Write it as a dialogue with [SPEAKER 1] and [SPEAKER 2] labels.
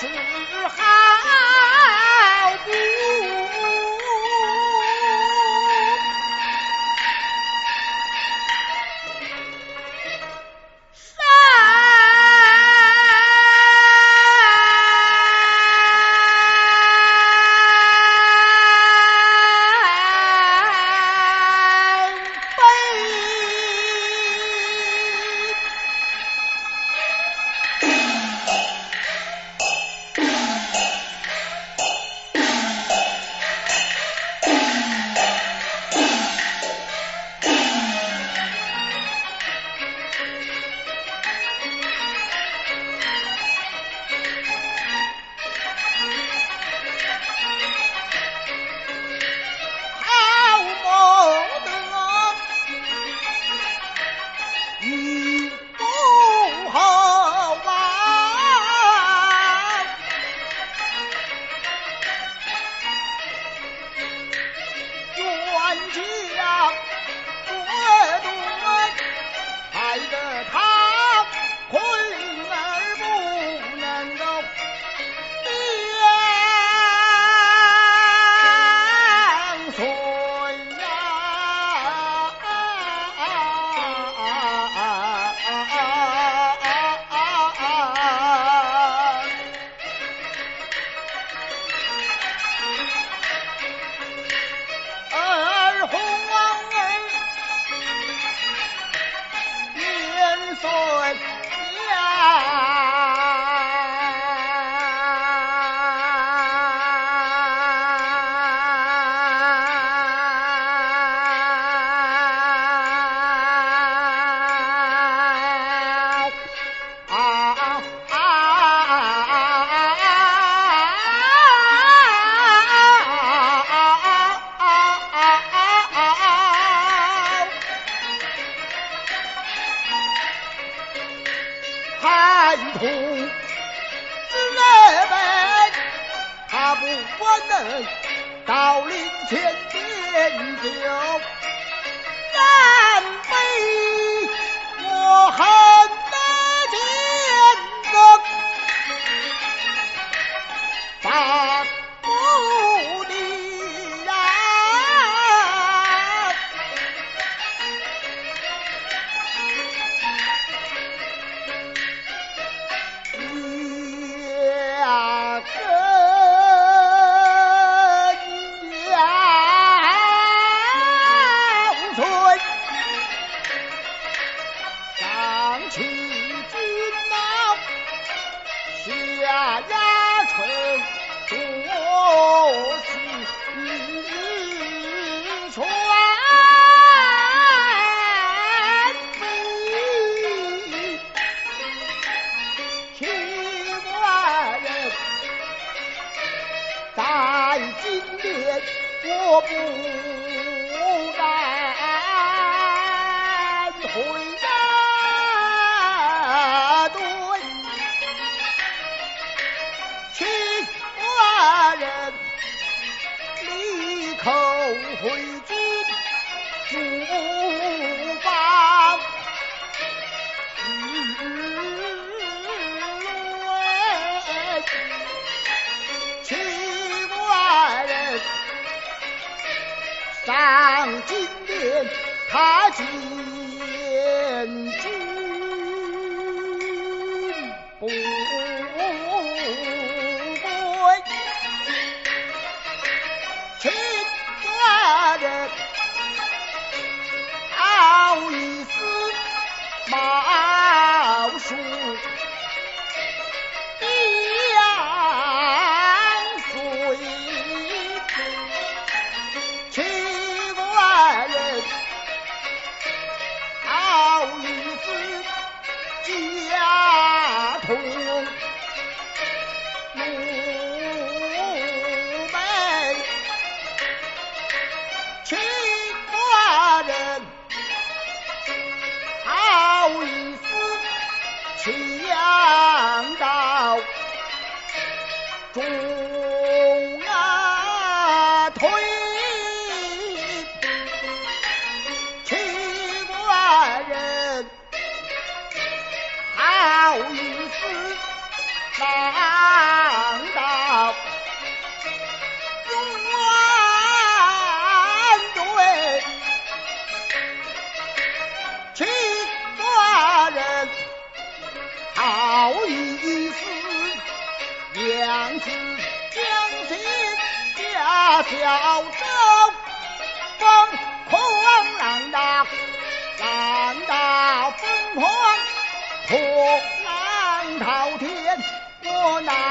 [SPEAKER 1] 青儿。传递情爱人，在金殿我不。当今年他见君不头。头一次娘子将心驾小舟风狂浪大浪大风狂破浪滔天我拿